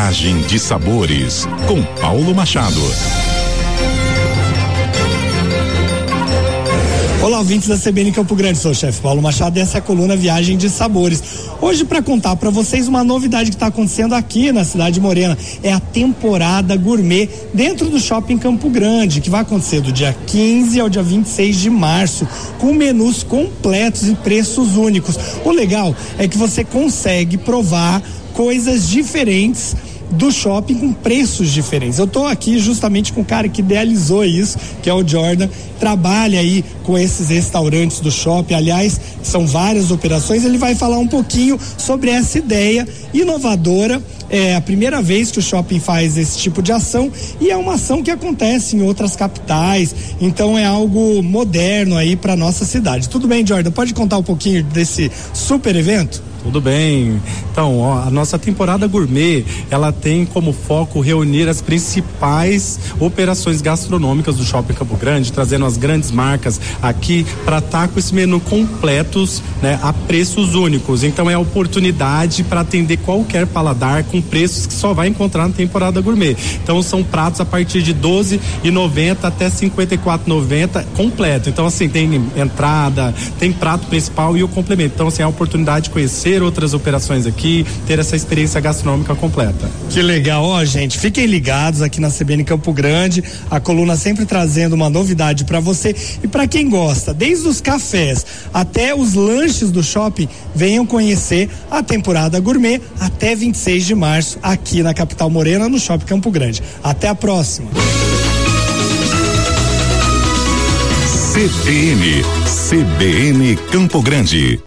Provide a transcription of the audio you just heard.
Viagem de Sabores, com Paulo Machado. Olá, ouvintes da CBN Campo Grande, sou o chefe Paulo Machado e essa é a coluna Viagem de Sabores. Hoje, para contar para vocês uma novidade que está acontecendo aqui na cidade de Morena, é a temporada gourmet dentro do shopping Campo Grande, que vai acontecer do dia 15 ao dia 26 de março, com menus completos e preços únicos. O legal é que você consegue provar coisas diferentes do shopping com preços diferentes. Eu estou aqui justamente com o cara que idealizou isso, que é o Jordan, trabalha aí com esses restaurantes do shopping. Aliás, são várias operações. Ele vai falar um pouquinho sobre essa ideia inovadora. É a primeira vez que o shopping faz esse tipo de ação e é uma ação que acontece em outras capitais. Então é algo moderno aí para nossa cidade. Tudo bem, Jordan? Pode contar um pouquinho desse super evento? Tudo bem. Então, ó, a nossa temporada gourmet, ela tem como foco reunir as principais operações gastronômicas do Shopping Campo Grande, trazendo as grandes marcas aqui para estar com esse menu completos, né, a preços únicos. Então é a oportunidade para atender qualquer paladar com preços que só vai encontrar na temporada gourmet. Então são pratos a partir de 12 e 90 até 54,90 completo. Então assim, tem entrada, tem prato principal e o complemento. Então assim, é a oportunidade de conhecer ter outras operações aqui, ter essa experiência gastronômica completa. Que legal, ó, gente. Fiquem ligados aqui na CBN Campo Grande, a coluna sempre trazendo uma novidade para você e para quem gosta, desde os cafés até os lanches do shopping, venham conhecer a temporada gourmet até 26 de março aqui na capital morena, no Shopping Campo Grande. Até a próxima. CBN, CBN Campo Grande.